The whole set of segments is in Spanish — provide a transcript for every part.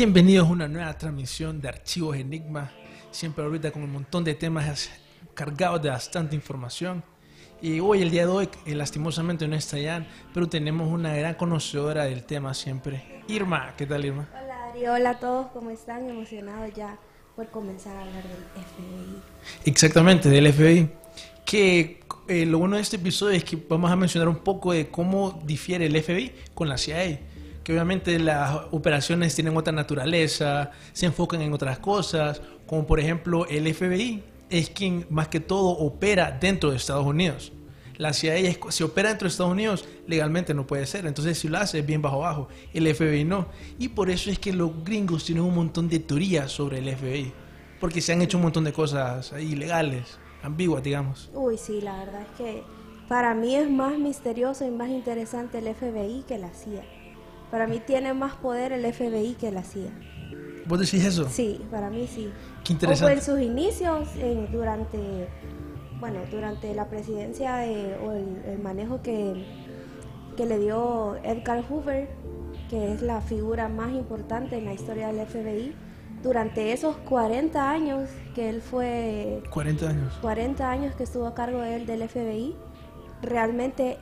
Bienvenidos a una nueva transmisión de Archivos Enigma. Siempre ahorita con un montón de temas cargados de bastante información. Y hoy, el día de hoy, eh, lastimosamente no está Jan, pero tenemos una gran conocedora del tema siempre. Irma, ¿qué tal Irma? Hola Ari, hola a todos, ¿cómo están? Emocionados ya por comenzar a hablar del FBI. Exactamente, del FBI. Que eh, lo bueno de este episodio es que vamos a mencionar un poco de cómo difiere el FBI con la CIA. Que obviamente las operaciones tienen otra naturaleza, se enfocan en otras cosas, como por ejemplo el FBI es quien más que todo opera dentro de Estados Unidos. La CIA, si opera dentro de Estados Unidos, legalmente no puede ser. Entonces, si lo hace, es bien bajo bajo. El FBI no. Y por eso es que los gringos tienen un montón de teorías sobre el FBI. Porque se han hecho un montón de cosas ilegales, ambiguas, digamos. Uy, sí, la verdad es que para mí es más misterioso y más interesante el FBI que la CIA. Para mí tiene más poder el FBI que la CIA. ¿Vos decís eso? Sí, para mí sí. Qué O interesante. en sus inicios, en- durante, bueno, durante la presidencia de- o el, el manejo que, que le dio Edgar Hoover, que es la figura más importante en la historia del FBI, durante esos 40 años que él fue 40 años. 40 años que estuvo a cargo de él del FBI, realmente,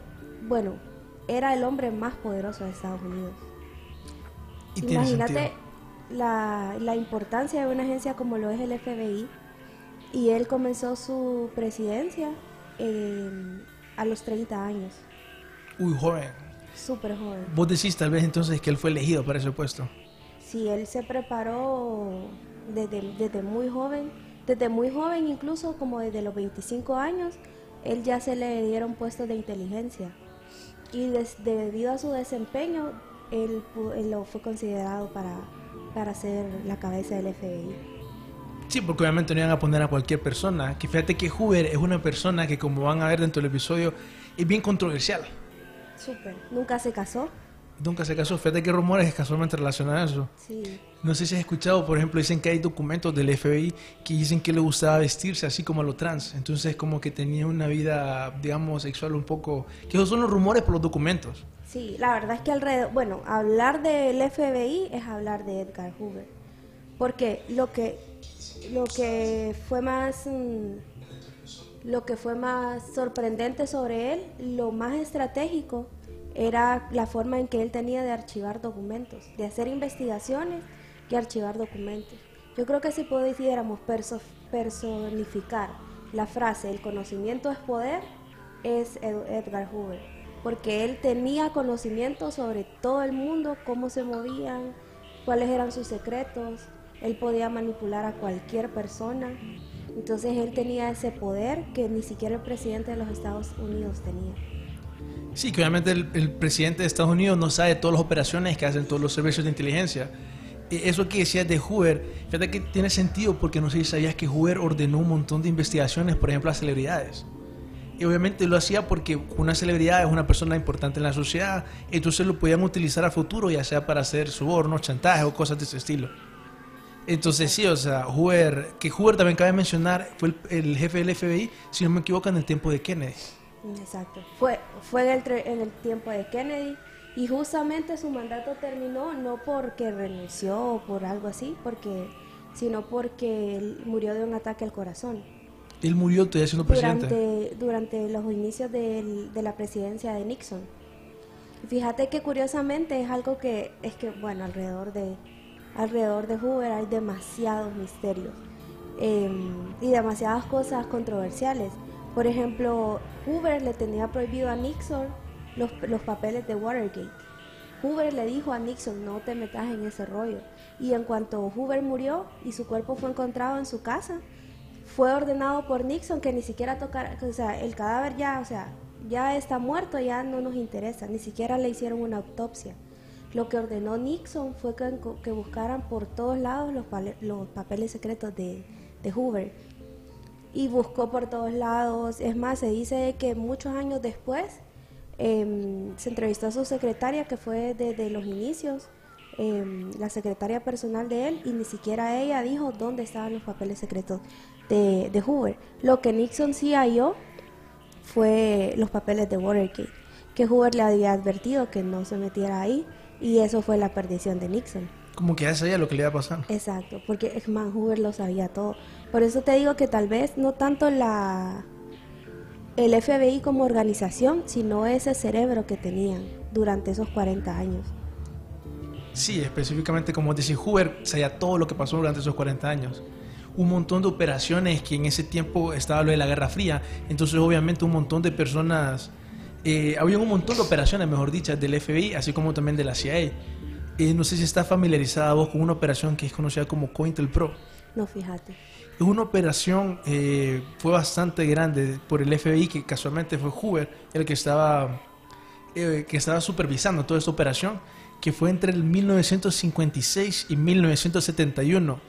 bueno, era el hombre más poderoso de Estados Unidos. Y Imagínate la, la importancia de una agencia como lo es el FBI. Y él comenzó su presidencia eh, a los 30 años, Uy, joven. súper joven. Vos decís tal vez entonces que él fue elegido para ese puesto. Sí, él se preparó desde, desde muy joven, desde muy joven incluso como desde los 25 años, él ya se le dieron puestos de inteligencia. Y des- debido a su desempeño, él, él lo fue considerado para, para ser la cabeza del FBI. Sí, porque obviamente no iban a poner a cualquier persona. Que fíjate que Hoover es una persona que, como van a ver dentro del episodio, es bien controversial. Súper. Nunca se casó. Nunca se casó. Fíjate que rumores casualmente relacionados a eso. Sí. No sé si has escuchado, por ejemplo, dicen que hay documentos del FBI que dicen que le gustaba vestirse así como a lo trans. Entonces, como que tenía una vida, digamos, sexual un poco. Que esos son los rumores por los documentos. Sí, la verdad es que alrededor, bueno, hablar del FBI es hablar de Edgar Hoover, porque lo que lo que fue más mm, lo que fue más sorprendente sobre él, lo más estratégico era la forma en que él tenía de archivar documentos, de hacer investigaciones y archivar documentos. Yo creo que si pudiéramos perso- personificar la frase el conocimiento es poder, es Ed- Edgar Hoover, porque él tenía conocimiento sobre todo el mundo, cómo se movían, cuáles eran sus secretos, él podía manipular a cualquier persona, entonces él tenía ese poder que ni siquiera el presidente de los Estados Unidos tenía. Sí, que obviamente el, presidente de Estados Unidos no sabe todas las operaciones que hacen todos los servicios de inteligencia. E- Eso que decías de Hoover, fíjate que tiene sentido porque no sé si sabías que Hoover ordenó un montón de investigaciones, por ejemplo, a celebridades. Y obviamente lo hacía porque una celebridad es una persona importante en la sociedad, entonces lo podían utilizar a futuro, ya sea para hacer sobornos, chantaje o cosas de ese estilo. Entonces sí, o sea, Hoover, que Hoover también cabe mencionar, fue el jefe del FBI, si no me equivoco, en el tiempo de Kennedy. Exacto. Fue, fue en, el, tre- en el tiempo de Kennedy y justamente su mandato terminó no porque renunció o por algo así, porque, sino porque él murió de un ataque al corazón. Él murió todavía siendo presidente. durante, durante los inicios del- de la presidencia de Nixon. Fíjate que curiosamente es algo que es que, bueno, alrededor de alrededor de Hoover hay demasiados misterios eh, y demasiadas cosas controversiales. Por ejemplo, Hoover le tenía prohibido a Nixon los, los papeles de Watergate. Hoover le dijo a Nixon, no te metas en ese rollo. Y en cuanto Hoover murió y su cuerpo fue encontrado en su casa, fue ordenado por Nixon que ni siquiera tocara, o sea, el cadáver ya, o sea, ya está muerto, ya no nos interesa, ni siquiera le hicieron una autopsia. Lo que ordenó Nixon fue que, que buscaran por todos lados los, los papeles secretos de, de Hoover. Y buscó por todos lados. Es más, se dice que muchos años después em, se entrevistó a su secretaria, que fue desde los inicios, em, la secretaria personal de él, y ni siquiera ella dijo dónde estaban los papeles secretos de, de Hoover. Lo que Nixon sí halló fue los papeles de Watergate, que Hoover le había advertido que no se metiera ahí, y eso fue la perdición de Nixon. Como que ya sabía lo que le iba a pasar. Exacto, porque es man Hoover lo sabía todo. Por eso te digo que tal vez no tanto la el FBI como organización, sino ese cerebro que tenían durante esos 40 años. Sí, específicamente como decía Hoover, sabía todo lo que pasó durante esos 40 años. Un montón de operaciones que en ese tiempo estaba lo de la Guerra Fría, entonces obviamente un montón de personas, eh, había un montón de operaciones, mejor dicho, del FBI, así como también de la CIA. Eh, no sé si está familiarizada vos con una operación que es conocida como COINTELPRO. No, fíjate. Es una operación, eh, fue bastante grande por el FBI, que casualmente fue Hoover el que estaba, eh, que estaba supervisando toda esta operación, que fue entre el 1956 y 1971,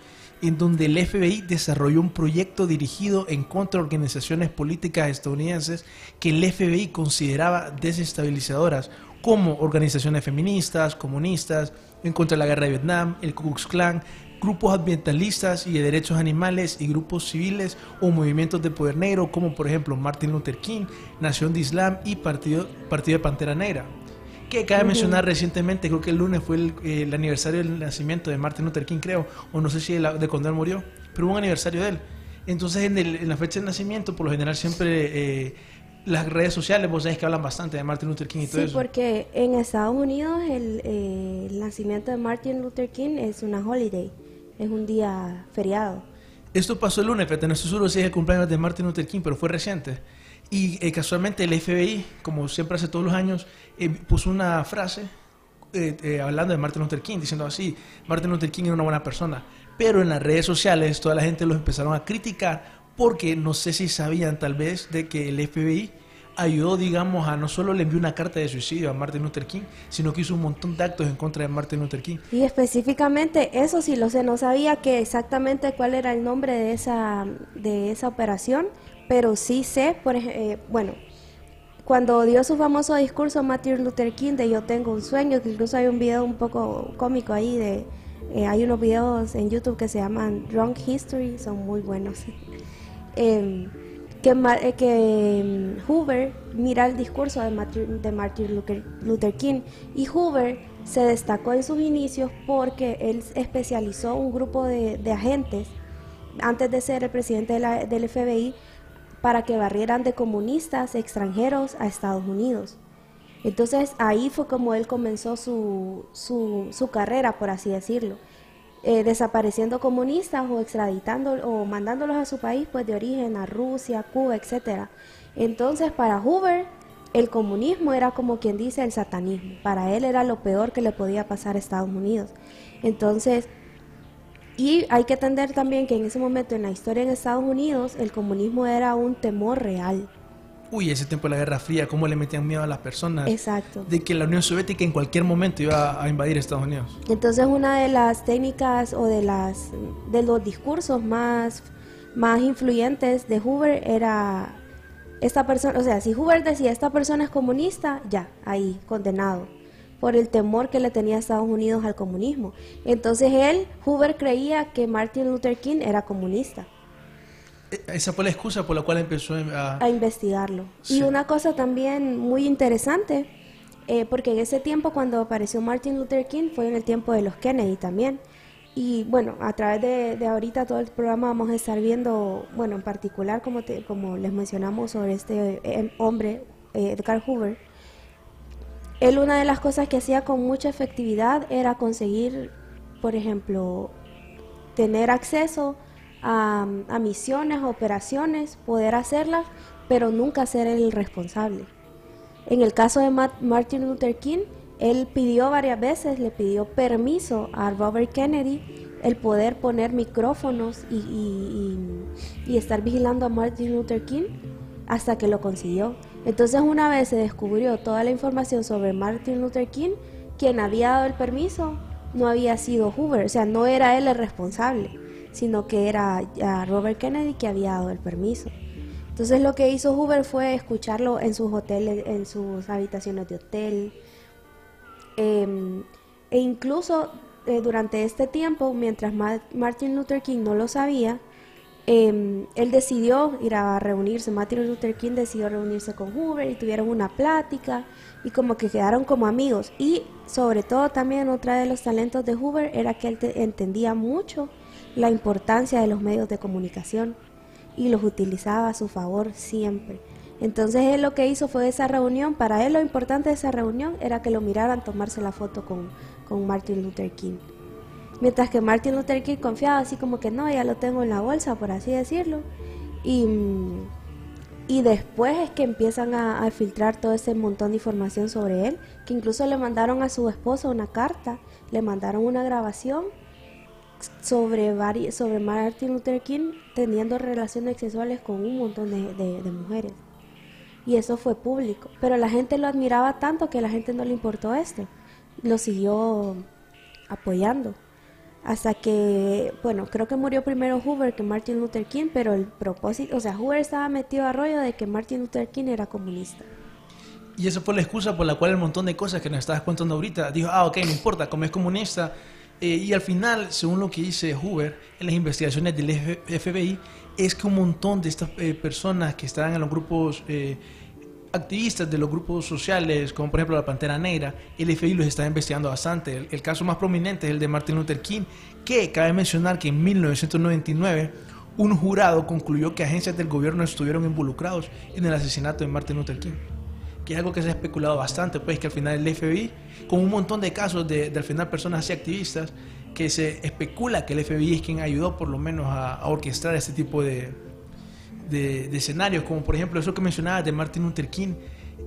en donde el FBI desarrolló un proyecto dirigido en contra de organizaciones políticas estadounidenses que el FBI consideraba desestabilizadoras, como organizaciones feministas, comunistas, en contra de la guerra de Vietnam, el Ku Klux Klan, grupos ambientalistas y de derechos animales y grupos civiles o movimientos de poder negro como por ejemplo Martin Luther King, Nación de Islam y Partido, Partido de Pantera Negra. Que cabe mencionar recientemente, creo que el lunes fue el, eh, el aniversario del nacimiento de Martin Luther King, creo, o no sé si de, de cuando él murió, pero hubo un aniversario de él. Entonces en, el- en la fecha de nacimiento, por lo general siempre eh, las redes sociales, vos sabés que hablan bastante de Martin Luther King y todo Sí, eso. porque en Estados Unidos el, eh, el nacimiento de Martin Luther King es una holiday, es un día feriado. Esto pasó el lunes, pero no estoy seguro si cumpleaños de Martin Luther King, pero fue reciente. Y eh, casualmente el FBI, como siempre hace todos los años, eh, puso una frase eh, hablando de Martin Luther King, diciendo así, Martin Luther King era una buena persona. Pero en las redes sociales toda la gente los empezaron a criticar porque no sé si sabían tal vez de que el FBI ayudó, digamos, a no solo le envió una carta de suicidio a Martin Luther King, sino que hizo un montón de actos en contra de Martin Luther King. Y específicamente, eso sí lo sé, no sabía que exactamente cuál era el nombre de esa, de esa operación, pero sí sé, por eh, bueno, cuando dio su famoso discurso Martin Luther King de Yo tengo un sueño, que incluso hay un video un poco cómico ahí de, eh, hay unos videos en YouTube que se llaman Drunk History, son muy buenos. Em, que, eh, que em, Hoover mira el discurso de Martin, de Martin Luther, Luther King y Hoover se destacó en sus inicios porque él especializó un grupo de, de agentes antes de ser el presidente de la- del FBI para que barrieran de comunistas extranjeros a Estados Unidos. Entonces ahí fue como él comenzó su, su, su carrera, por así decirlo, eh, desapareciendo comunistas o extraditando o mandándolos a su país pues de origen, a Rusia, Cuba, etcétera. Entonces para Hoover el comunismo era como quien dice el satanismo. Para él era lo peor que le podía pasar a Estados Unidos. Entonces y hay que entender también que en ese momento en la historia en Estados Unidos el comunismo era un temor real. Uy, ese tiempo de la Guerra Fría, cómo le metían miedo a las personas. Exacto. de que la Unión Soviética en cualquier momento iba a invadir Estados Unidos. Entonces una de las técnicas o de las de los discursos más más influyentes de Hoover era esta persona, o sea, si Hoover decía esta persona es comunista, ya, ahí condenado por el temor que le tenía Estados Unidos al comunismo. Entonces él, Hoover creía que Martin Luther King era comunista. E- Esa fue la excusa por la cual empezó a... a investigarlo. Sí. Y una cosa también muy interesante, eh, porque en ese tiempo cuando apareció Martin Luther King fue en el tiempo de los Kennedy también. Y bueno, a través de, de ahorita todo el programa vamos a estar viendo, bueno, en particular como, te- como les mencionamos sobre este eh, hombre, eh, Edgar Hoover. Él una de las cosas que hacía con mucha efectividad era conseguir por ejemplo, tener acceso a, a misiones, operaciones, poder hacerlas, pero nunca ser el responsable. En el caso de Ma- Martin Luther King, él pidió varias veces, le pidió permiso a Robert Kennedy el poder poner micrófonos y- y estar vigilando a Martin Luther King hasta que lo consiguió. Entonces una vez se descubrió toda la información sobre Martin Luther King, quien había dado el permiso no había sido Hoover, o sea, no era él el responsable, sino que era Robert Kennedy que había dado el permiso. Entonces lo que hizo Hoover fue escucharlo en sus hoteles, en sus habitaciones de hotel, eh, e incluso eh, durante este tiempo, mientras Ma- Martin Luther King no lo sabía, eh, él decidió ir a reunirse, Martin Luther King decidió reunirse con Hoover y tuvieron una plática y como que quedaron como amigos. Y sobre todo también otra de los talentos de Hoover era que él te- entendía mucho la importancia de los medios de comunicación y los utilizaba a su favor siempre. Entonces él lo que hizo fue esa reunión, para él lo importante de esa reunión era que lo miraran tomarse la foto con, con Martin Luther King. Mientras que Martin Luther King confiaba así como que no, ya lo tengo en la bolsa, por así decirlo. Y, mm, y después es que empiezan a, filtrar todo ese montón de información sobre él, que incluso le mandaron a su esposa una carta, le mandaron una grabación sobre, sobre Martin Luther King teniendo relaciones sexuales con un montón de, de- mujeres. Y eso fue público. Pero la gente lo admiraba tanto que la gente no le importó esto. Lo siguió apoyando. Hasta que, bueno, creo que murió primero Hoover que Martin Luther King, pero el propósito, o sea, Hoover estaba metido a rollo de que Martin Luther King era comunista. Y esa fue la excusa por la cual el montón de cosas que nos estabas contando ahorita, dijo, ah, ok, no importa, como es comunista. Eh, y al final, según lo que dice Hoover en las investigaciones del FBI, es que un montón de estas eh, personas que estaban en los grupos eh, activistas de los grupos sociales, como por ejemplo la Pantera Negra, el FBI los está investigando bastante. El, caso más prominente es el de Martin Luther King, que cabe mencionar que en 1999 un jurado concluyó que agencias del gobierno estuvieron involucrados en el asesinato de Martin Luther King que es algo que se ha especulado bastante, pues que al final el FBI, con un montón de casos de, de al final personas así activistas, que se especula que el FBI es quien ayudó por lo menos a orquestar este tipo de, de, de escenarios, como por ejemplo eso que mencionabas de Martin Luther King.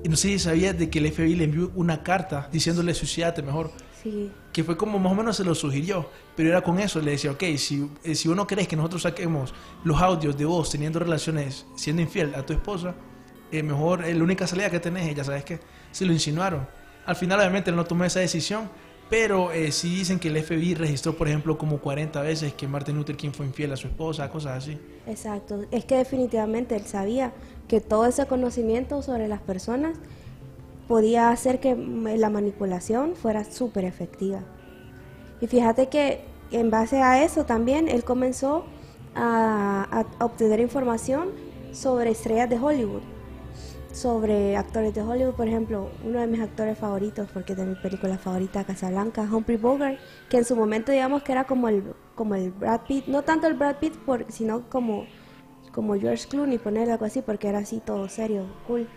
Y no sé si sabías de que el FBI le envió una carta diciéndole suicídate mejor, Sí, que fue como más o menos se lo sugirió, pero era con eso, le decía, ok, si, eh, si uno crees que nosotros saquemos los audios de vos teniendo relaciones, siendo infiel a tu esposa, eh, mejor eh, la única salida que tenés ya sabes que, se lo insinuaron. Al final obviamente él no tomó esa decisión, pero eh, sí dicen que el FBI registró, por ejemplo, como 40 veces que Martin Luther King fue infiel a su esposa, cosas así. exacto. Es que definitivamente él sabía que todo ese conocimiento sobre las personas podía hacer que la manipulación fuera súper efectiva. Y fíjate que en base a eso también él comenzó a obtener información sobre estrellas de Hollywood, sobre actores de Hollywood, por ejemplo, uno de mis actores favoritos, porque es de mi película favorita, Casablanca, Humphrey Bogart, que en su momento digamos que era como el, como el Brad Pitt, no tanto el Brad Pitt, por, sino como, como George Clooney, poner algo así, porque era así todo serio, cool.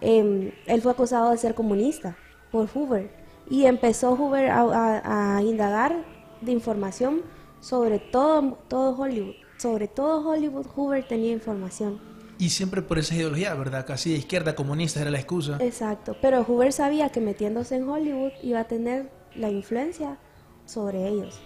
Em, él fue acusado de ser comunista por Hoover y empezó Hoover a, a- a indagar de información sobre todo, todo Hollywood. Sobre todo Hollywood, Hoover tenía información. Y siempre por esa ideología, ¿verdad? Casi de izquierda, comunista era la excusa. Exacto, pero Hoover sabía que metiéndose en Hollywood iba a tener la influencia sobre ellos.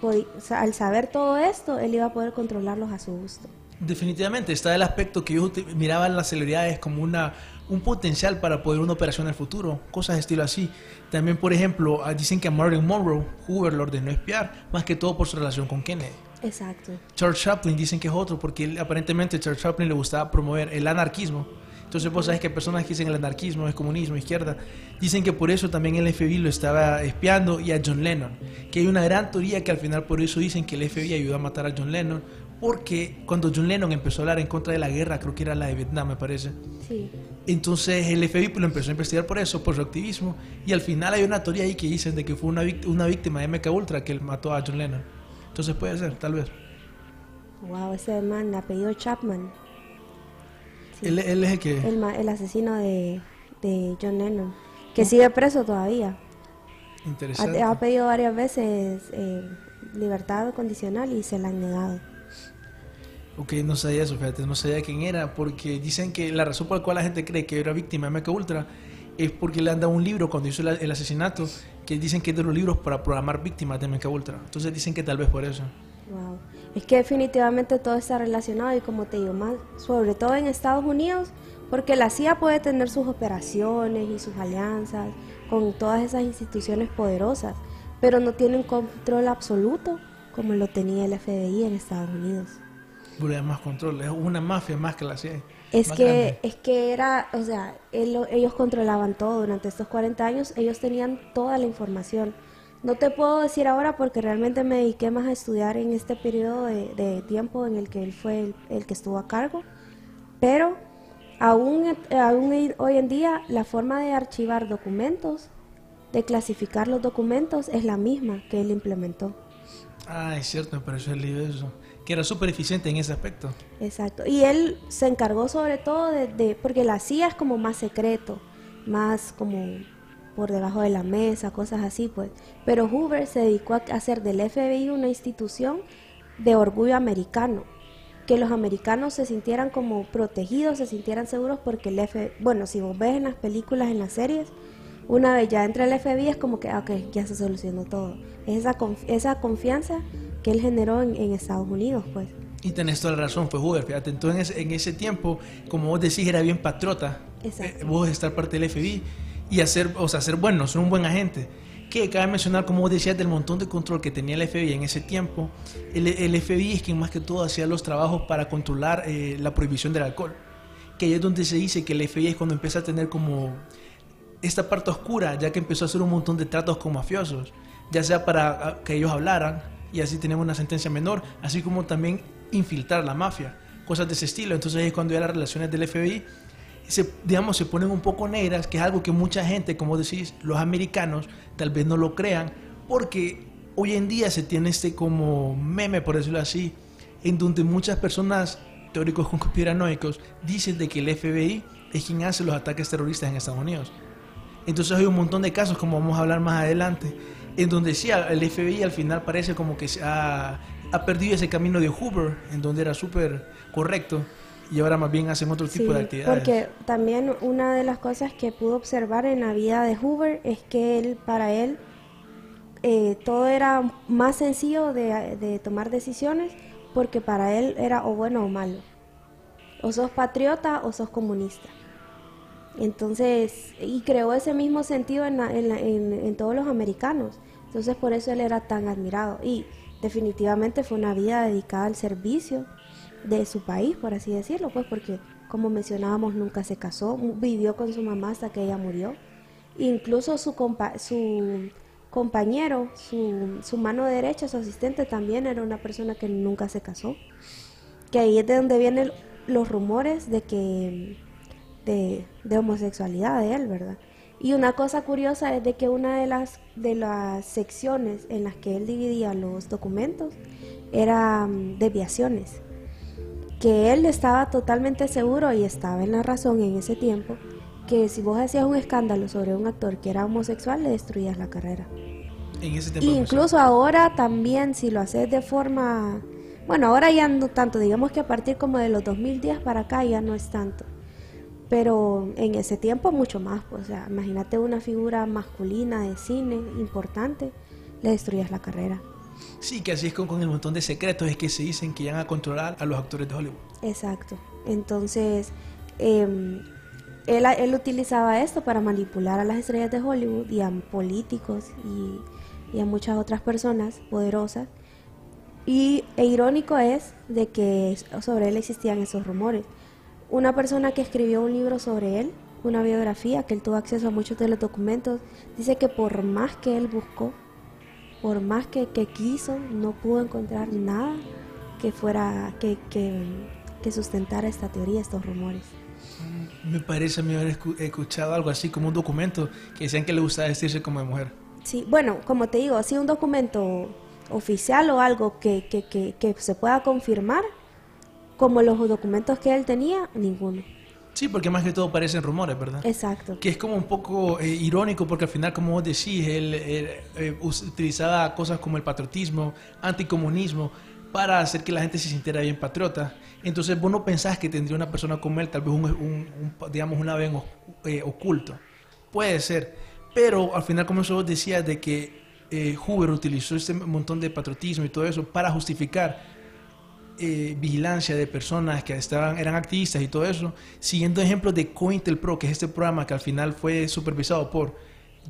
Pod- o sea, al saber todo esto, él iba a poder controlarlos a su gusto. Definitivamente, está el aspecto que ellos uti- miraban las celebridades como una, un potencial para poder una operación en el futuro, cosas de estilo así. También, por ejemplo, ah, dicen que a Marilyn Monroe, Hoover lo ordenó espiar, más que todo por su relación con Kennedy. Exacto. Charles Chaplin dicen que es otro, porque él- aparentemente Charles Chaplin le gustaba promover el anarquismo. Entonces vos sabes que personas que dicen el anarquismo es comunismo, izquierda, dicen que por eso también el FBI lo estaba espiando y a John Lennon. Que hay una gran teoría que al final por eso dicen que el FBI ayudó a matar a John Lennon, porque cuando John Lennon empezó a hablar en contra de la guerra, creo que era la de Vietnam me parece, Sí. entonces el FBI lo empezó a investigar por eso, por su activismo, y al final hay una teoría ahí que dicen de que fue una víctima de MK Ultra que él mató a John Lennon. Entonces puede ser, tal vez. Wow, ese man, apellido Chapman. Sí. Él, él es el que... El, el asesino de, de John Lennon, que sigue preso todavía. Interesante. Ha, ha pedido varias veces eh, libertad condicional y se la han negado. Ok, no sabía eso, fíjate, no sabía quién era, porque dicen que la razón por la cual la gente cree que era víctima de MK Ultra es porque le han dado un libro cuando hizo el asesinato, que dicen que es de los libros para programar víctimas de MK Ultra. Entonces dicen que tal vez por eso. Wow. Es que definitivamente todo está relacionado y como te digo más, sobre todo en Estados Unidos, porque la CIA puede tener sus operaciones y sus alianzas con todas esas instituciones poderosas, pero no tiene un control absoluto como lo tenía el FBI en Estados Unidos. Pero más control, es una mafia más que la CIA. Es más que, grande. es que era, o sea, él- ellos controlaban todo durante estos 40 años, ellos tenían toda la información. No te puedo decir ahora porque realmente me dediqué más a estudiar en este periodo de, de tiempo en el que él fue el, el que estuvo a cargo, pero aún, aún hoy en día la forma de archivar documentos, de clasificar los documentos es la misma que él implementó. Ah, es cierto, me pareció el libro eso. Que era súper eficiente en ese aspecto. Exacto. Y él se encargó sobre todo de, de- porque la CIA es como más secreto, más como por debajo de la mesa, cosas así, pues. Pero Hoover se dedicó a hacer del FBI una institución de orgullo americano, que los americanos se sintieran como protegidos, se sintieran seguros porque el FBI, bueno, si vos ves en las películas, en las series, una vez ya entra el FBI es como que, ah, ok, ya se solucionó todo. Es esa, conf- esa confianza que él generó en, en Estados Unidos, pues. Y tenés toda la razón, fue Hoover, fíjate. Entonces en ese, tiempo, como vos decís, era bien patriota. Exacto. Eh, vos estar parte del FBI y hacer, o sea, ser bueno, ser un buen agente. Que cabe mencionar, como vos decías, del montón de control que tenía el FBI en ese tiempo. El, el FBI es quien más que todo hacía los trabajos para controlar eh, la prohibición del alcohol. Que ahí es donde se dice que el FBI es cuando empieza a tener como esta parte oscura, ya que empezó a hacer un montón de tratos con mafiosos, ya sea para ah, que ellos hablaran y así tenemos una sentencia menor, así como también infiltrar la mafia, cosas de ese estilo. Entonces es cuando ya las relaciones del FBI se, digamos, se ponen un poco negras, que es algo que mucha gente, como decís, los americanos tal vez no lo crean, porque hoy en día se tiene este como meme, por decirlo así, en donde muchas personas teóricos conspiranoicos dicen de que el FBI es quien hace los ataques terroristas en Estados Unidos. Entonces hay un montón de casos, como vamos a hablar más adelante, en donde sí, el FBI al final parece como que se ha, ha perdido ese camino de Hoover, en donde era súper correcto, y ahora más bien hacen otro tipo Sí, de actividades. Porque también una de las cosas que pudo observar en la vida de Hoover es que él, para él, eh, todo era más sencillo de, de tomar decisiones porque para él era o bueno o malo. O sos patriota o sos comunista. Entonces, y creó ese mismo sentido en, la- en la- en- todos los americanos. Entonces, por eso él era tan admirado. Y definitivamente fue una vida dedicada al servicio de su país, por así decirlo, pues porque, como mencionábamos, nunca se casó, vivió con su mamá hasta que ella murió. Incluso su, compa- su compañero, su, su mano derecha, su asistente, también era una persona que nunca se casó. Que ahí es de donde vienen los rumores de que de, de homosexualidad de él, ¿verdad? Y una cosa curiosa es de que una de las de las secciones en las que él dividía los documentos era mm, desviaciones. Que él estaba totalmente seguro y estaba en la razón en ese tiempo que si vos hacías un escándalo sobre un actor que era homosexual le destruías la carrera. en ese tiempo. Incluso ahora también, si lo haces de forma... Bueno, ahora ya no tanto, digamos que a partir como de los 2010 para acá ya no es tanto. Pero en ese tiempo mucho más, pues, o sea, imagínate una figura masculina de cine importante, le destruyas la carrera. Sí, que así es con, con el montón de secretos es que se dicen que van a controlar a los actores de Hollywood. Exacto. Entonces, eh, él, él utilizaba esto para manipular a las estrellas de Hollywood y a políticos y, y a muchas otras personas poderosas. Y e irónico es de que sobre él existían esos rumores. Una persona que escribió un libro sobre él, una biografía, que él tuvo acceso a muchos de los documentos, dice que por más que él buscó, por más que, que quiso, no pudo encontrar nada que fuera, que, que, que sustentara esta teoría, estos rumores. Me parece haber escu- escuchado algo así como un documento que decían que le gustaba vestirse como de mujer. Sí, bueno, como te digo, así un documento oficial o algo que, que, que, que se pueda confirmar, como los documentos que él tenía, ninguno. Sí, porque más que todo parecen rumores, ¿verdad? Exacto. Que es como un poco eh, irónico porque al final, como vos decís, él, él, eh, utilizaba cosas como el patriotismo, anticomunismo, para hacer que la gente se sintiera bien patriota. Entonces vos no pensás que tendría una persona como él, tal vez un, un- un, digamos, eh, oculto. Puede ser. Pero al final, como eso vos decías, de que eh, Hoover utilizó este montón de patriotismo y todo eso para justificar eh, vigilancia de personas que estaban, eran activistas y todo eso, siguiendo ejemplos de COINTELPRO, que es este programa que al final fue supervisado por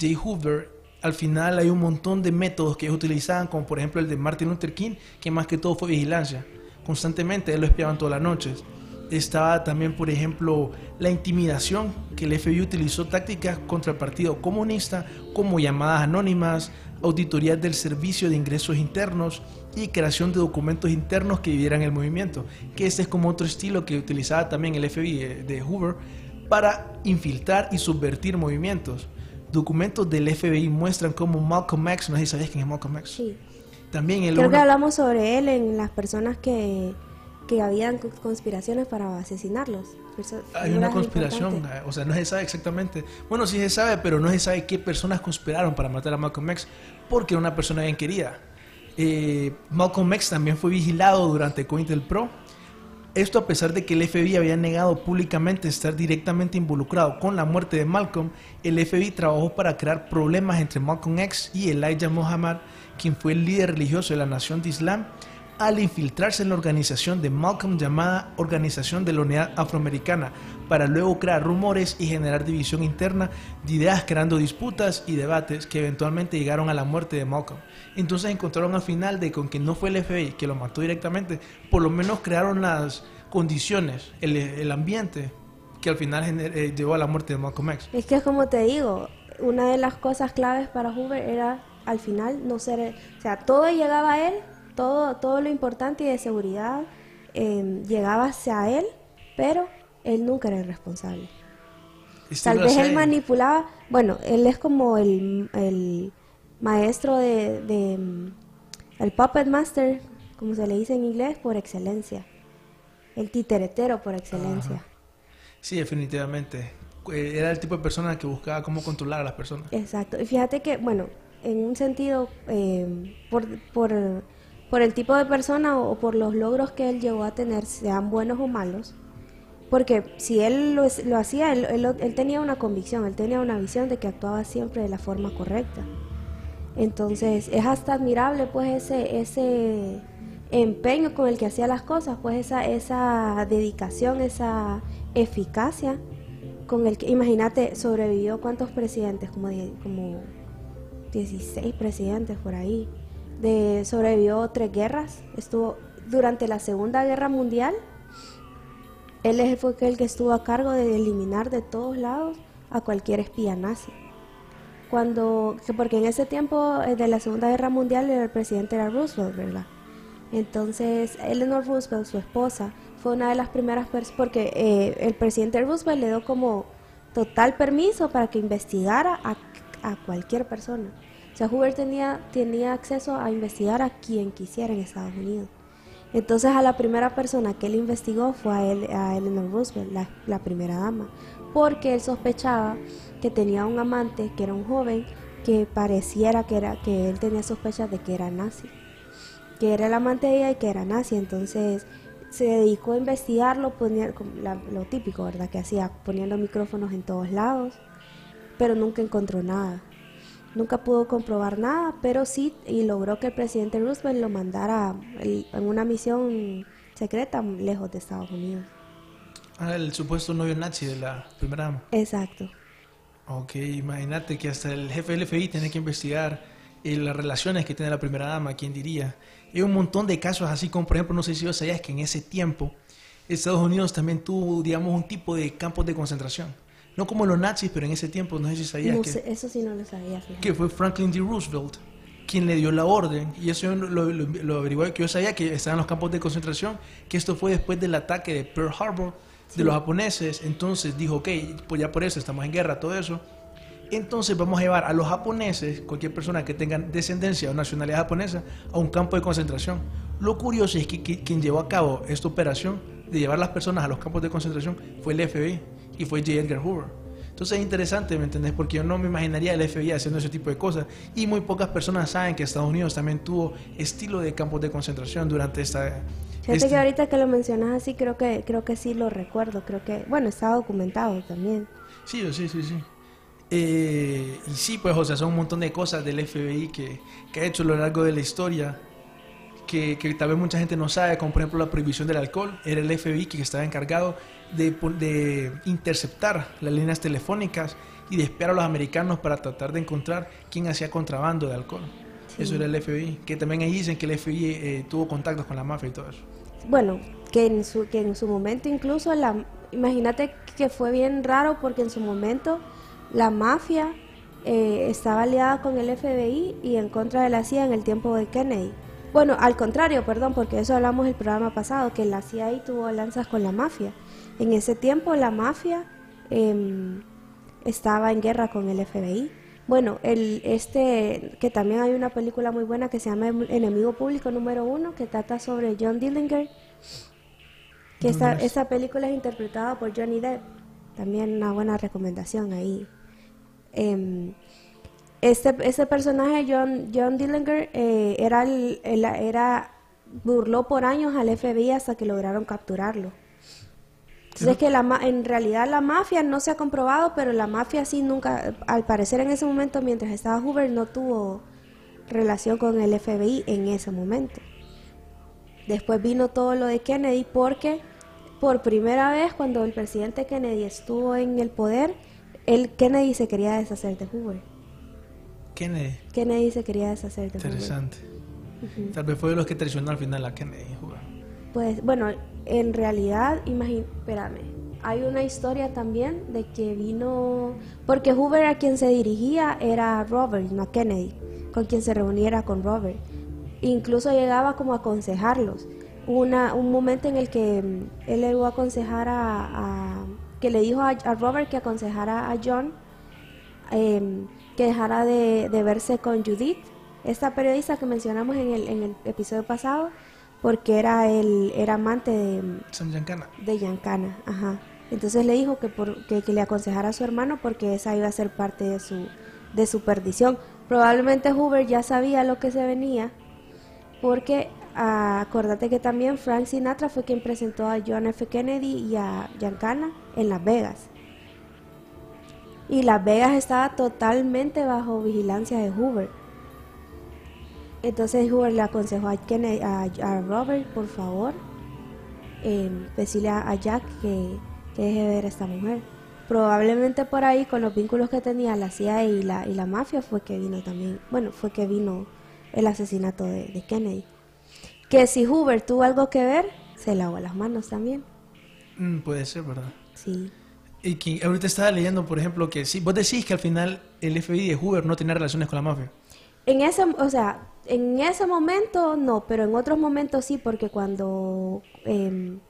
Jay Hoover, al final hay un montón de métodos que ellos utilizaban, como por ejemplo el de Martin Luther King, que más que todo fue vigilancia. Constantemente, él lo espiaban todas las noches. Estaba también, por ejemplo, la intimidación, que el FBI utilizó tácticas contra el Partido Comunista, como llamadas anónimas, auditorías del Servicio de Ingresos Internos y creación de documentos internos que vivieran el movimiento, que este es como otro estilo que utilizaba también el FBI de, Hoover para infiltrar y subvertir movimientos. Documentos del FBI muestran cómo Malcolm X, no sé si sabías quién es Malcolm X, Sí. también él Creo que hablamos sobre él en las personas que, que habían co- conspiraciones para asesinarlos. Perso- Hay una conspiración, eh, o sea, no se sabe exactamente. Bueno, sí se sabe, pero no se sabe qué personas conspiraron para matar a Malcolm X, porque era una persona bien querida. Eh, Malcolm X también fue vigilado durante COINTELPRO. Esto a pesar de que el FBI había negado públicamente estar directamente involucrado con la muerte de Malcolm, el FBI trabajó para crear problemas entre Malcolm X y Elijah Muhammad, quien fue el líder religioso de la Nación de Islam, al infiltrarse en la organización de Malcolm llamada Organización de la Unidad Afroamericana, para luego crear rumores y generar división interna de ideas creando disputas y debates que eventualmente llegaron a la muerte de Malcolm. Entonces encontraron al final de con que no fue el FBI que lo mató directamente, por lo menos crearon las condiciones, el, ambiente que al final gener- eh, llevó a la muerte de Malcolm X. Es que es como te digo, una de las cosas claves para Hoover era al final no ser, o sea, todo llegaba a él, todo, todo lo importante y de seguridad eh, llegaba hacia él, pero él nunca era el responsable. Tal vez él manipulaba, bueno, él es como el, el maestro de, de, mm, el puppet master, como se le dice en inglés, por excelencia. El titeretero por excelencia. Sí, definitivamente. Eh, Era el tipo de persona que buscaba cómo controlar a las personas. Exacto. Y fíjate que, bueno, en un sentido, eh, por, por, por el tipo de persona o, por los logros que él llegó a tener, sean buenos o malos, porque si él lo, hacía, él, él- él tenía una convicción, él tenía una visión de que actuaba siempre de la forma correcta. Entonces, es hasta admirable, pues, ese, ese empeño con el que hacía las cosas, pues, esa, esa dedicación, esa eficacia con el que, imagínate, sobrevivió cuántos presidentes, como, die- como 16 presidentes por ahí, de, sobrevivió tres guerras, estuvo durante la Segunda Guerra Mundial, él fue el que estuvo a cargo de eliminar de todos lados a cualquier espía nazi. Cuando, que porque en ese tiempo eh, de la Segunda Guerra Mundial el presidente era Roosevelt, ¿verdad? Entonces, Eleanor Roosevelt, su esposa, fue una de las primeras personas, porque eh, el presidente Roosevelt le dio como total permiso para que investigara a cualquier persona. O sea, Hoover tenía, tenía acceso a investigar a quien quisiera en Estados Unidos. Entonces, a la primera persona que él investigó fue a, él, a Eleanor Roosevelt, la, primera dama, porque él sospechaba que tenía un amante, que era un joven, que pareciera que, era, que él tenía sospechas de que era nazi que era el amante de ella y que era nazi, entonces se dedicó a investigarlo, ponía, lo típico, ¿verdad? Que hacía, poniendo micrófonos en todos lados, pero nunca encontró nada. Nunca pudo comprobar nada, pero sí, y logró que el presidente Roosevelt lo mandara en una misión secreta lejos de Estados Unidos. Ah, el supuesto novio nazi de la primera dama. Exacto. Ok, imagínate que hasta el jefe del FBI tiene que investigar eh, las relaciones que tiene la primera dama, quién diría. Hay un montón de casos así como, por ejemplo, no sé si vos sabías que en ese tiempo Estados Unidos también tuvo, digamos, un tipo de campos de concentración. No como los nazis, pero en ese tiempo, no sé si sabías No que, sé, eso sí no lo sabía, fíjate. que fue Franklin D. Roosevelt quien le dio la orden. Y eso yo lo, lo, lo averigué, que yo sabía que estaban los campos de concentración, que esto fue después del ataque de Pearl Harbor de los japoneses. Entonces dijo, ok, pues ya por eso estamos en guerra, todo eso. Entonces vamos a llevar a los japoneses, cualquier persona que tenga descendencia o nacionalidad japonesa, a un campo de concentración. Lo curioso es que, que quien llevó a cabo esta operación de llevar las personas a los campos de concentración fue el FBI. Y fue J. Edgar Hoover. Entonces es interesante, ¿me entendés? Porque yo no me imaginaría el FBI haciendo ese tipo de cosas. Y muy pocas personas saben que Estados Unidos también tuvo estilo de campos de concentración durante esta... Fíjate este- que ahorita que lo mencionas así, creo que creo que sí lo recuerdo. Creo que, bueno, está documentado también. Sí, sí, sí, sí. Eh, y sí, pues, o sea, son un montón de cosas del FBI que, que ha hecho a lo largo de la historia que, que tal vez mucha gente no sabe, como por ejemplo la prohibición del alcohol. Era el FBI que estaba encargado de, de interceptar las líneas telefónicas y de espiar a los americanos para tratar de encontrar quién hacía contrabando de alcohol. Eso era el FBI. Que también ahí dicen que el FBI eh, tuvo contactos con la mafia y todo eso. Bueno, que en su, que en su momento incluso la... Imagínate que fue bien raro porque en su momento la mafia eh, estaba aliada con el FBI y en contra de la CIA en el tiempo de Kennedy. Bueno, al contrario, perdón, porque eso hablamos el programa pasado, que la CIA tuvo alianzas con la mafia. En ese tiempo la mafia em, estaba en guerra con el FBI. Bueno, el, este, que también hay una película muy buena que se llama Enemigo Público número uno, que trata sobre John Dillinger, que esta, esta película es interpretada por Johnny Depp. También una buena recomendación ahí. Em, este, este personaje, John, John Dillinger, eh, era, el, el- era, burló por años al FBI hasta que lograron capturarlo. Entonces que la, ma- en realidad la mafia no se ha comprobado, pero la mafia sí nunca, al parecer en ese momento, mientras estaba Hoover, no tuvo relación con el FBI en ese momento. Después vino todo lo de Kennedy porque por primera vez cuando el presidente Kennedy estuvo en el poder, el Kennedy se quería deshacer de Hoover. Kennedy. Kennedy se quería deshacer de Hoover. Interesante. Tal vez fue de los que traicionó al final a Kennedy. Hoover. Pues bueno, en realidad, espérame, hay una historia también de que vino, porque Hoover a quien se dirigía era Robert, no Kennedy, con quien se reunía era con Robert. Incluso llegaba como a aconsejarlos. Una, un momento en el que mm, él le a aconsejar a, que le dijo a, a Robert que aconsejara a John em, que dejara de, de verse con Judith, esta periodista que mencionamos en el, en el episodio pasado, porque era el era amante de, Sam Giancana. de Giancana, ajá. Entonces le dijo que, por, que, que le aconsejara a su hermano porque esa iba a ser parte de su, de su perdición. Probablemente Hoover ya sabía lo que se venía, porque ah, acordate que también Frank Sinatra fue quien presentó a John F. Kennedy y a Giancana en Las Vegas. Y Las Vegas estaba totalmente bajo vigilancia de Hoover. Entonces Hoover le aconsejó a, Kennedy- a, a Robert, por favor, eh, decirle a, a Jack que, que deje de ver a esta mujer. Probablemente por ahí, con los vínculos que tenía la CIA y la, y la mafia, fue que vino también, bueno, fue que vino el asesinato de, de Kennedy. Que si Hoover tuvo algo que ver, se lavó las manos también. Mm, puede ser, ¿verdad? Sí. Y que ahorita estaba leyendo, por ejemplo, que sí, vos decís que al final el FBI de Hoover no tenía relaciones con la mafia. En ese, o sea, en ese momento no, pero en otros momentos sí, porque cuando, em,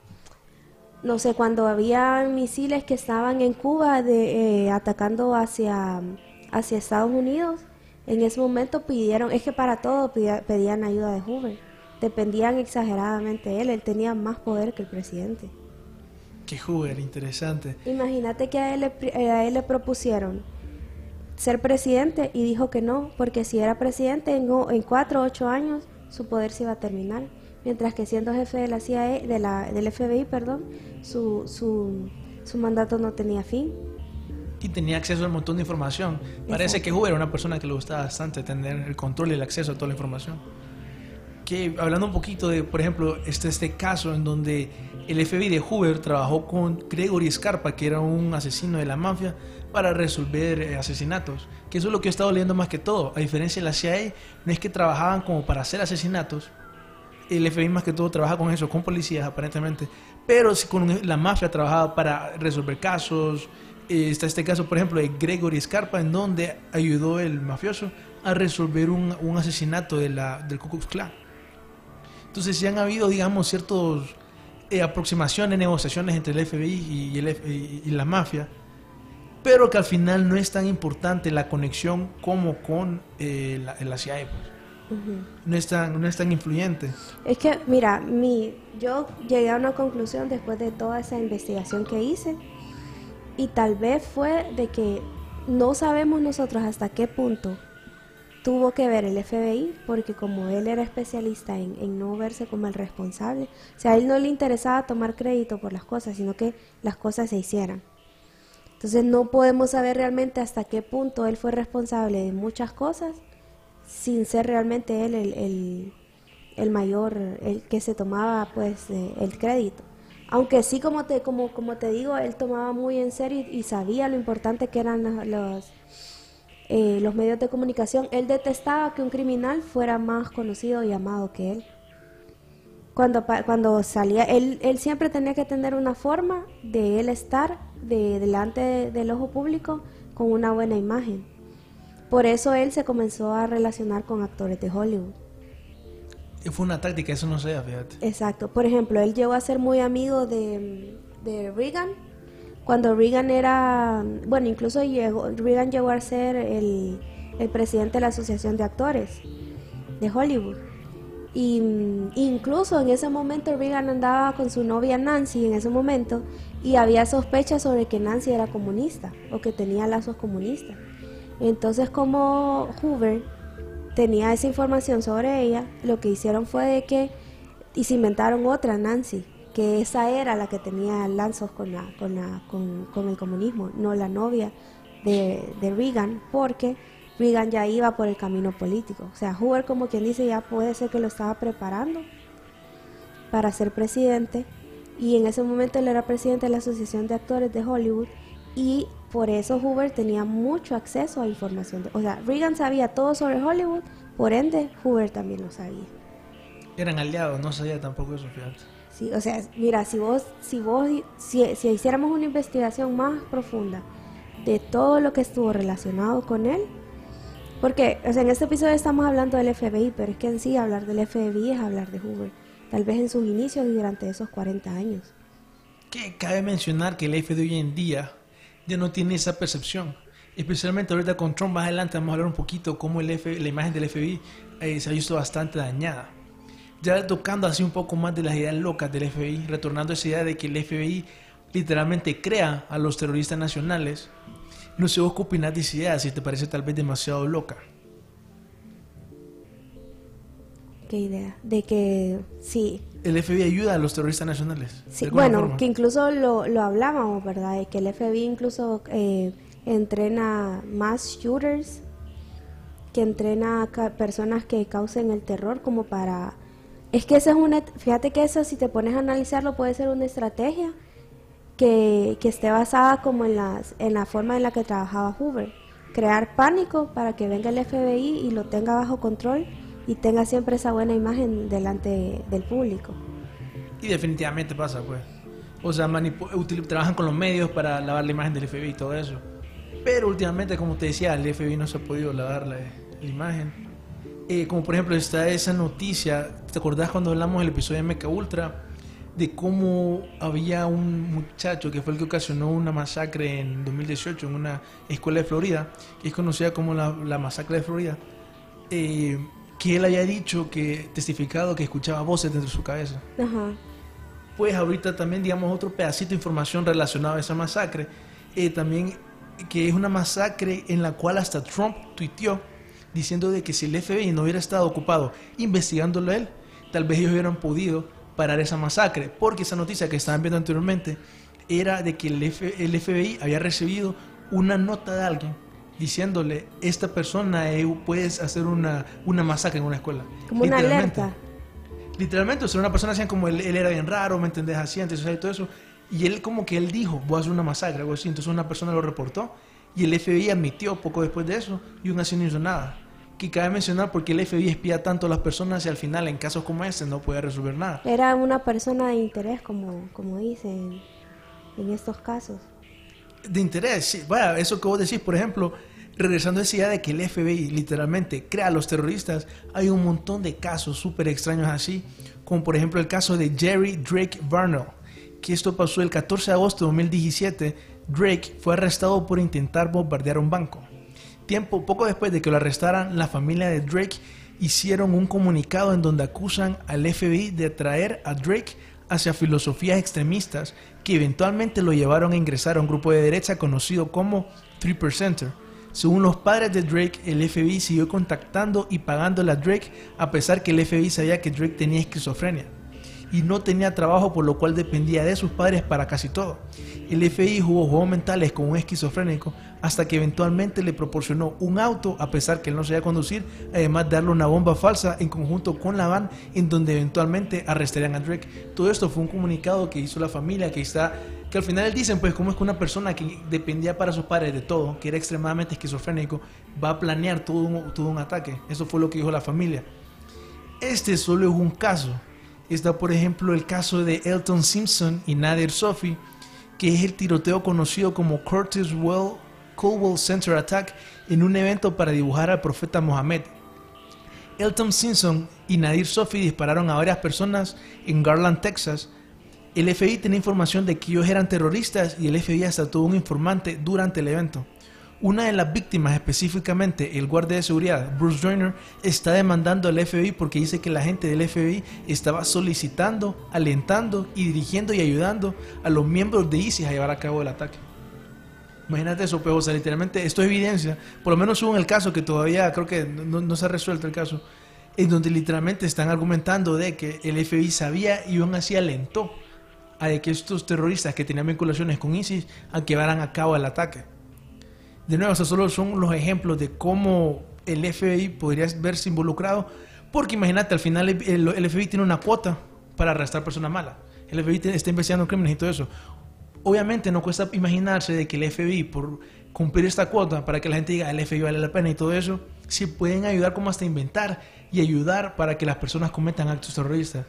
no sé, cuando había misiles que estaban en Cuba de, eh, atacando hacia, hacia Estados Unidos, en ese momento pidieron, es que para todo pedían ayuda de Hoover, dependían exageradamente de él, él tenía más poder que el presidente. Que Hoover, interesante. Imagínate que a él, le, a él le propusieron ser presidente y dijo que no, porque si era presidente en, en cuatro o ocho años su poder se iba a terminar, mientras que siendo jefe de la CIA, de la, del FBI, perdón, su, su, su mandato no tenía fin. Y tenía acceso a un montón de información. Parece que Hoover era una persona que le gustaba bastante tener el control y el acceso a toda la información. Que hablando un poquito de, por ejemplo, este, este caso en donde el FBI de Hoover trabajó con Gregory Scarpa, que era un asesino de la mafia, para resolver eh, asesinatos. Que eso es lo que he estado leyendo más que todo. A diferencia de la CIA, no es que trabajaban como para hacer asesinatos. El FBI más que todo trabaja con eso, con policías aparentemente. Pero si con la mafia trabajaba para resolver casos. Eh, está este caso, por ejemplo, de Gregory Scarpa, en donde ayudó el mafioso a resolver un, un asesinato de la, del Ku Klux Klan. Entonces, sí han habido, digamos, ciertas aproximaciones, negociaciones entre el FBI y, el y- y la mafia, pero que al final no es tan importante la conexión como con eh, la, CIA. pues. no, es tan, no es tan influyente. Es que, mira, mi, yo llegué a una conclusión después de toda esa investigación que hice, Y tal vez fue de que no sabemos nosotros hasta qué punto tuvo que ver el FBI, porque como él era especialista en, en no verse como el responsable, o sea, a él no le interesaba tomar crédito por las cosas, sino que las cosas se hicieran. Entonces no podemos saber realmente hasta qué punto él fue responsable de muchas cosas sin ser realmente él el, el, mayor, el que se tomaba pues el crédito. Aunque sí, como te, como, como te digo, él tomaba muy en serio y, sabía lo importante que eran los, los, eh, los medios de comunicación. Él detestaba que un criminal fuera más conocido y amado que él. Cuando, cuando salía, él, él siempre tenía que tener una forma de él estar de, delante de- del ojo público con una buena imagen. Por eso él se comenzó a relacionar con actores de Hollywood. Y Fue una táctica, eso no sé, fíjate. Exacto. Por ejemplo, él llegó a ser muy amigo de, de Reagan. Cuando Reagan era, bueno, incluso llegó, Reagan llegó a ser el, el presidente de la Asociación de Actores de Hollywood. Y mm, incluso en ese momento Reagan andaba con su novia Nancy en ese momento y había sospechas sobre que Nancy era comunista o que tenía lazos comunistas. Entonces como Hoover tenía esa información sobre ella, lo que hicieron fue de que y se inventaron otra Nancy, que esa era la que tenía lazos con, la, con, la, con, con el comunismo, no la novia de, de Reagan, porque Reagan ya iba por el camino político. O sea, Hoover, como quien dice, ya puede ser que lo estaba preparando para ser presidente. Y en ese momento él era presidente de la Asociación de Actores de Hollywood. Y por eso Hoover tenía mucho acceso a información. de- o sea, Reagan sabía todo sobre Hollywood, por ende, Hoover también lo sabía. Eran aliados, no sabía tampoco eso, fíjate. Sí, o sea, mira, si vos, si vos, si, si hiciéramos una investigación más profunda de todo lo que estuvo relacionado con él, porque, o sea, en este episodio estamos hablando del FBI, pero es que en sí hablar del FBI es hablar de Hoover, tal vez en sus inicios y durante esos 40 años. Que cabe mencionar que el FBI hoy en día ya no tiene esa percepción. Especialmente ahorita con Trump más adelante vamos a hablar un poquito cómo el F- la imagen del FBI eh, se ha visto bastante dañada. Ya tocando así un poco más de las ideas locas del FBI, retornando a esa idea de que el FBI literalmente crea a los terroristas nacionales. No sé vos qué opinás de esa idea, si te parece tal vez demasiado loca. ¿Qué idea? De que sí, El FBI ayuda a los terroristas nacionales. Sí, bueno, forma. que incluso lo, lo hablábamos, ¿verdad? De que el FBI incluso eh, entrena más shooters, que entrena personas que causen el terror como para... Es que esa es una... Fíjate que eso si te pones a analizarlo puede ser una estrategia que, que esté basada como en, las, en la forma en la que trabajaba Hoover. Crear pánico para que venga el FBI y lo tenga bajo control y tenga siempre esa buena imagen delante del público. Y definitivamente pasa, pues. O sea, trabajan con los medios para lavar la imagen del FBI y todo eso. Pero últimamente, como te decía, el FBI no se ha podido lavar la, la imagen. Eh, como por ejemplo está esa noticia, ¿te acordás cuando hablamos del episodio de Mecha Ultra? De cómo había un muchacho que fue el que ocasionó una masacre en 2018 en una escuela de Florida, que es conocida como la, la masacre de Florida, eh, que él había dicho que, testificado que escuchaba voces dentro de su cabeza Ajá. pues ahorita también digamos otro pedacito de información relacionado a esa masacre eh, también que es una masacre en la cual hasta Trump tuiteó diciendo de que si el FBI no hubiera estado ocupado investigándolo a él tal vez ellos hubieran podido parar esa masacre porque esa noticia que estaban viendo anteriormente era de que el, F- el FBI había recibido una nota de alguien diciéndole esta persona eh, puedes hacer una, una masacre en una escuela Como una Literalmente. alerta. Literalmente, o sea, una persona hacía como él, él era bien raro, ¿me entendés? Así, antes, o sea, y todo eso. Y él como que él dijo, voy a hacer una masacre, algo así. Entonces una persona lo reportó y el FBI admitió poco después de eso y aún así no hizo nada. Que cabe mencionar porque el FBI espía tanto a las personas y al final en casos como este no puede resolver nada. Era una persona de interés, como, como dicen en estos casos. De interés. Sí, bueno, eso que vos decís, por ejemplo, regresando a esa idea de que el FBI literalmente crea a los terroristas, hay un montón de casos súper extraños así, como por ejemplo el caso de Jerry Drake Barnell, que esto pasó el 14 de agosto de 2017. Drake fue arrestado por intentar bombardear un banco. Tiempo poco después de que lo arrestaran, la familia de Drake hicieron un comunicado en donde acusan al FBI de traer a Drake hacia filosofías extremistas que eventualmente lo llevaron a ingresar a un grupo de derecha conocido como 3%. Según los padres de Drake, el FBI siguió contactando y pagándole a Drake a pesar que el FBI sabía que Drake tenía esquizofrenia y no tenía trabajo por lo cual dependía de sus padres para casi todo. El FBI jugó juegos mentales con un esquizofrénico hasta que eventualmente le proporcionó un auto a pesar que él no sabía conducir, además de darle una bomba falsa en conjunto con la van en donde eventualmente arrestarían a Drake. Todo esto fue un comunicado que hizo la familia que está que al final dicen pues cómo es que una persona que dependía para sus padres de todo, que era extremadamente esquizofrénico, va a planear todo un, todo un ataque. Eso fue lo que dijo la familia. Este solo es un caso Está, por ejemplo, el caso de Elton Simpson y Nadir Sophie, que es el tiroteo conocido como Curtis Well Colwell Center Attack en un evento para dibujar al profeta Mohammed. Elton Simpson y Nadir Sophie dispararon a varias personas en Garland, Texas. El FBI tenía información de que ellos eran terroristas y el FBI hasta tuvo un informante durante el evento. Una de las víctimas, específicamente el guardia de seguridad, Bruce Joyner, está demandando al FBI porque dice que la gente del FBI estaba solicitando, alentando y dirigiendo y ayudando a los miembros de ISIS a llevar a cabo el ataque. Imagínate eso, pues, o sea, literalmente esto es evidencia, por lo menos hubo en el caso que todavía creo que no, se ha resuelto el caso, en donde literalmente están argumentando de que el FBI sabía y aún así alentó a que estos terroristas que tenían vinculaciones con ISIS a llevaran a cabo el ataque de nuevo, esos solo son los ejemplos de cómo el FBI podría verse involucrado, porque imagínate, al final el, FBI tiene una cuota para arrestar personas malas. El FBI está investigando crímenes y todo eso. Obviamente no cuesta imaginarse de que el FBI, por cumplir esta cuota, para que la gente diga el FBI vale la pena y todo eso, se pueden ayudar como hasta inventar y ayudar para que las personas cometan actos terroristas.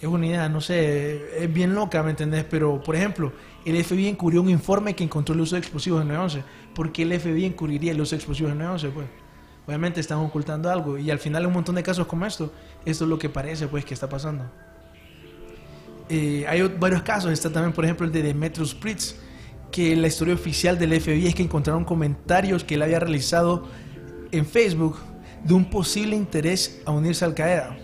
Es una idea, no sé, es bien loca, ¿me entendés? Pero, por ejemplo, el FBI encubrió un informe que encontró el uso de explosivos en 911 ¿por qué el FBI encubriría los explosivos en 911? Pues obviamente están ocultando algo y al final un montón de casos como esto, esto es lo que parece pues que está pasando. Eh, hay varios casos, está también por ejemplo el de Demetrius Spritz, que la historia oficial del FBI es que encontraron comentarios que él había realizado en Facebook de un posible interés a unirse al Qaeda.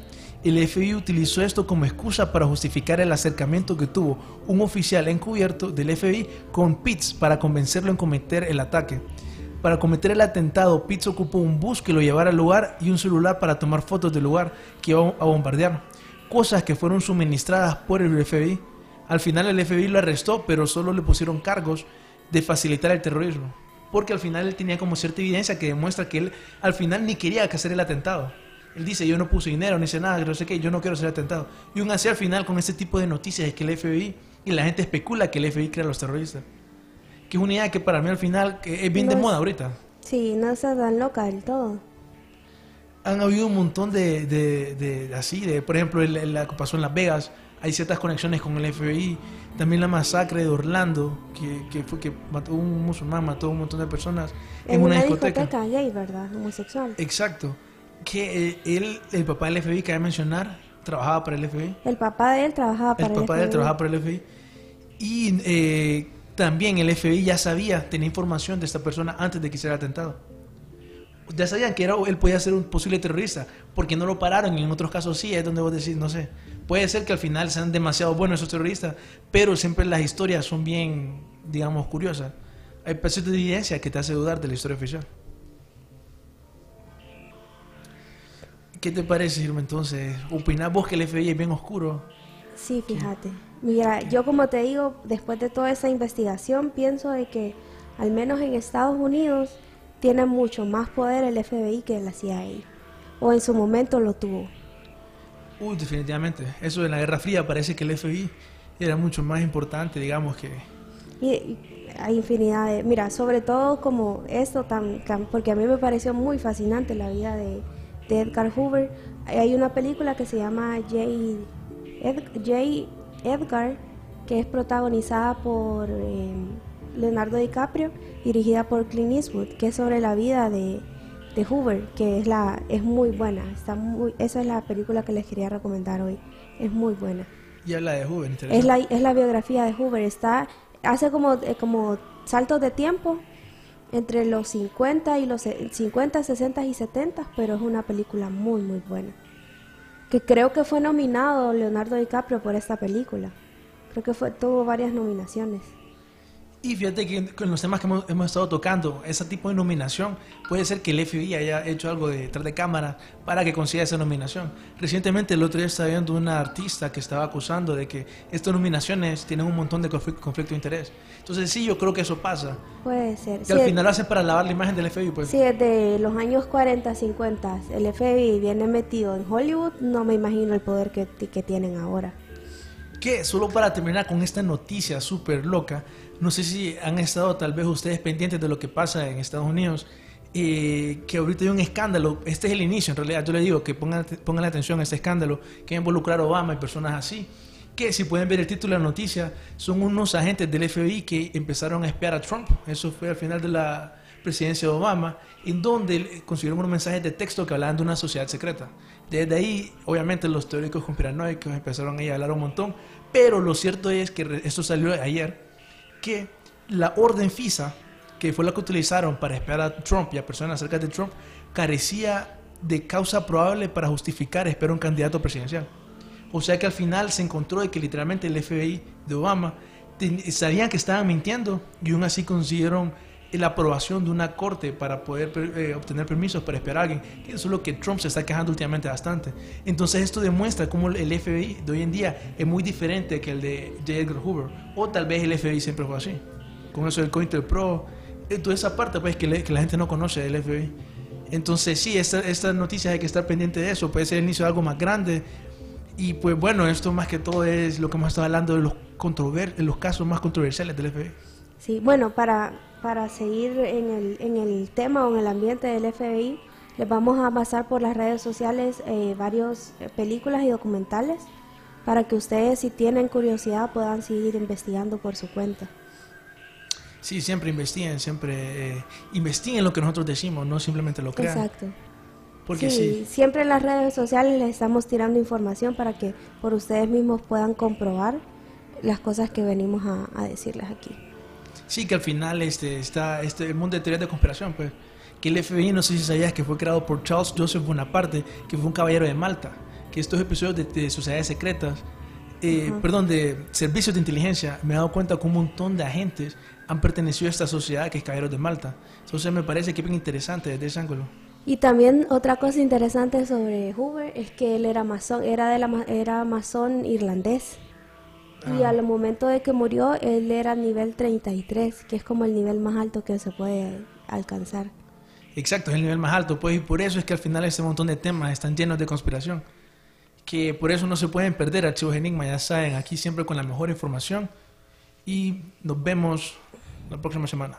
El FBI utilizó esto como excusa para justificar el acercamiento que tuvo un oficial encubierto del FBI con Pitts para convencerlo en cometer el ataque. Para cometer el atentado, Pitts ocupó un bus que lo llevara al lugar y un celular para tomar fotos del lugar que iba a bombardear, cosas que fueron suministradas por el FBI. Al final el FBI lo arrestó, pero solo le pusieron cargos de facilitar el terrorismo, porque al final él tenía como cierta evidencia que demuestra que él al final ni quería hacer el atentado. Él dice, yo no puse dinero, ni hice nada, no sé qué, yo no quiero ser atentado. Y aún así al final con este tipo de noticias es que el FBI y la gente especula que el FBI crea a los terroristas. Que es una idea que para mí al final es bien de moda ahorita. Sí, no está tan loca del todo. Han habido un montón de, de, así, de por ejemplo, la que pasó en Las Vegas, hay ciertas conexiones con el FBI. También la masacre de Orlando, que, que fue que mató un musulmán, mató a un montón de personas en, una, discoteca. discoteca gay, ¿verdad? Homosexual. Exacto que eh, él, el papá del FBI, que hay mencionar, trabajaba para el FBI. El papá de él trabajaba para el, el papá de él trabajaba para el FBI. Y eh, también el FBI ya sabía, tenía información de esta persona antes de que hiciera el atentado. Ya sabían que era, él podía ser un posible terrorista, porque no lo pararon y en otros casos sí, es donde vos decís, no sé. Puede ser que al final sean demasiado buenos esos terroristas, pero siempre las historias son bien, digamos, curiosas. Hay pedacitos de evidencia que te hace dudar de la historia oficial. ¿Qué te parece, Irma, entonces? ¿Opinás vos que el FBI es bien oscuro? Sí, fíjate. Mira, yo como te digo, después de toda esa investigación, pienso de que al menos en Estados Unidos tiene mucho más poder el FBI que la CIA. O en su momento lo tuvo. Uy, definitivamente. Eso de la Guerra Fría parece que el FBI era mucho más importante, digamos que... Y, hay infinidad de... Mira, sobre todo como esto, tan, porque a mí me pareció muy fascinante la vida de de Edgar Hoover. Hay una película que se llama J. Edgar, que es protagonizada por eh, Leonardo DiCaprio, dirigida por Clint Eastwood, que es sobre la vida de, Hoover, que es la es muy buena. Está muy, esa es la película que les quería recomendar hoy. Es muy buena. Y habla de Hoover, es la, es la biografía de Hoover. Está hace como eh, como saltos de tiempo entre los 50 y los 50, 60 y 70, pero es una película muy muy buena. que creo que fue nominado Leonardo DiCaprio por esta película. Creo que fue, tuvo varias nominaciones. Y fíjate que con los temas que hemos, hemos estado tocando, ese tipo de nominación, puede ser que el FBI haya hecho algo de detrás de cámara para que consiga esa nominación. Recientemente, el otro día estaba viendo una artista que estaba acusando de que estas nominaciones tienen un montón de conflicto, conflicto de interés. Entonces, sí, yo creo que eso pasa. Puede ser. Que al Sí, final lo hacen para lavar la imagen del FBI, pues. Si desde los años 40, 50 el FBI viene metido en Hollywood, no me imagino el poder que, que tienen ahora. Que solo para terminar con esta noticia súper loca, no sé si han estado tal vez ustedes pendientes de lo que pasa en Estados Unidos, eh, que ahorita hay un escándalo, este es el inicio en realidad, yo le digo que pongan, pongan atención a este escándalo, que va a involucrar a Obama y personas así, que si pueden ver el título de la noticia, son unos agentes del FBI que empezaron a espiar a Trump, eso fue al final de la presidencia de Obama, en donde consiguieron unos mensajes de texto que hablaban de una sociedad secreta. Desde ahí, obviamente, los teóricos conspiranoicos empezaron a hablar un montón, pero lo cierto es que esto salió ayer, que la orden FISA, que fue la que utilizaron para espiar a Trump y a personas cerca de Trump, carecía de causa probable para justificar espiar a un candidato presidencial. O sea que al final se encontró de que literalmente el FBI de Obama sabían que estaban mintiendo y aún así consiguieron la aprobación de una corte para poder eh, obtener permisos para esperar a alguien. Eso es lo que Trump se está quejando últimamente bastante. Entonces esto demuestra cómo el FBI de hoy en día es muy diferente que el de J. Edgar Hoover. O tal vez el FBI siempre fue así. Con eso del COINTELPRO, eh, toda esa parte pues que, le- que la gente no conoce del FBI. Entonces sí, esta, esta noticia hay que estar pendiente de eso. Puede ser el inicio de algo más grande. Y pues bueno, esto más que todo es lo que hemos estado hablando de los, controver los casos más controversiales del FBI. Sí, bueno, para, para seguir en el, en el tema o en el ambiente del FBI, les vamos a pasar por las redes sociales eh, varias películas y documentales para que ustedes, si tienen curiosidad, puedan seguir investigando por su cuenta. Sí, siempre investiguen, siempre eh, investiguen lo que nosotros decimos, no simplemente lo crean. Exacto. Porque sí, sí, siempre en las redes sociales les estamos tirando información para que por ustedes mismos puedan comprobar las cosas que venimos a, a decirles aquí. Sí que al final este, está este, el mundo de teorías de conspiración, pues. Que el FBI, no sé si sabías que fue creado por Charles Joseph Bonaparte, que fue un caballero de Malta. Que estos episodios de, de sociedades secretas, eh, perdón, de servicios de inteligencia, me he dado cuenta que un montón de agentes han pertenecido a esta sociedad que es Caballeros de Malta. Entonces me parece que es bien interesante desde ese ángulo. Y también otra cosa interesante sobre Hoover es que él era masón, era de la era masón irlandés. Y al momento de que murió, él era nivel 33, que es como el nivel más alto que se puede alcanzar. Exacto, es el nivel más alto, pues, y por eso es que al final este montón de temas están llenos de conspiración. Que por eso no se pueden perder Archivos Enigma, ya saben, aquí siempre con la mejor información. Y nos vemos la próxima semana.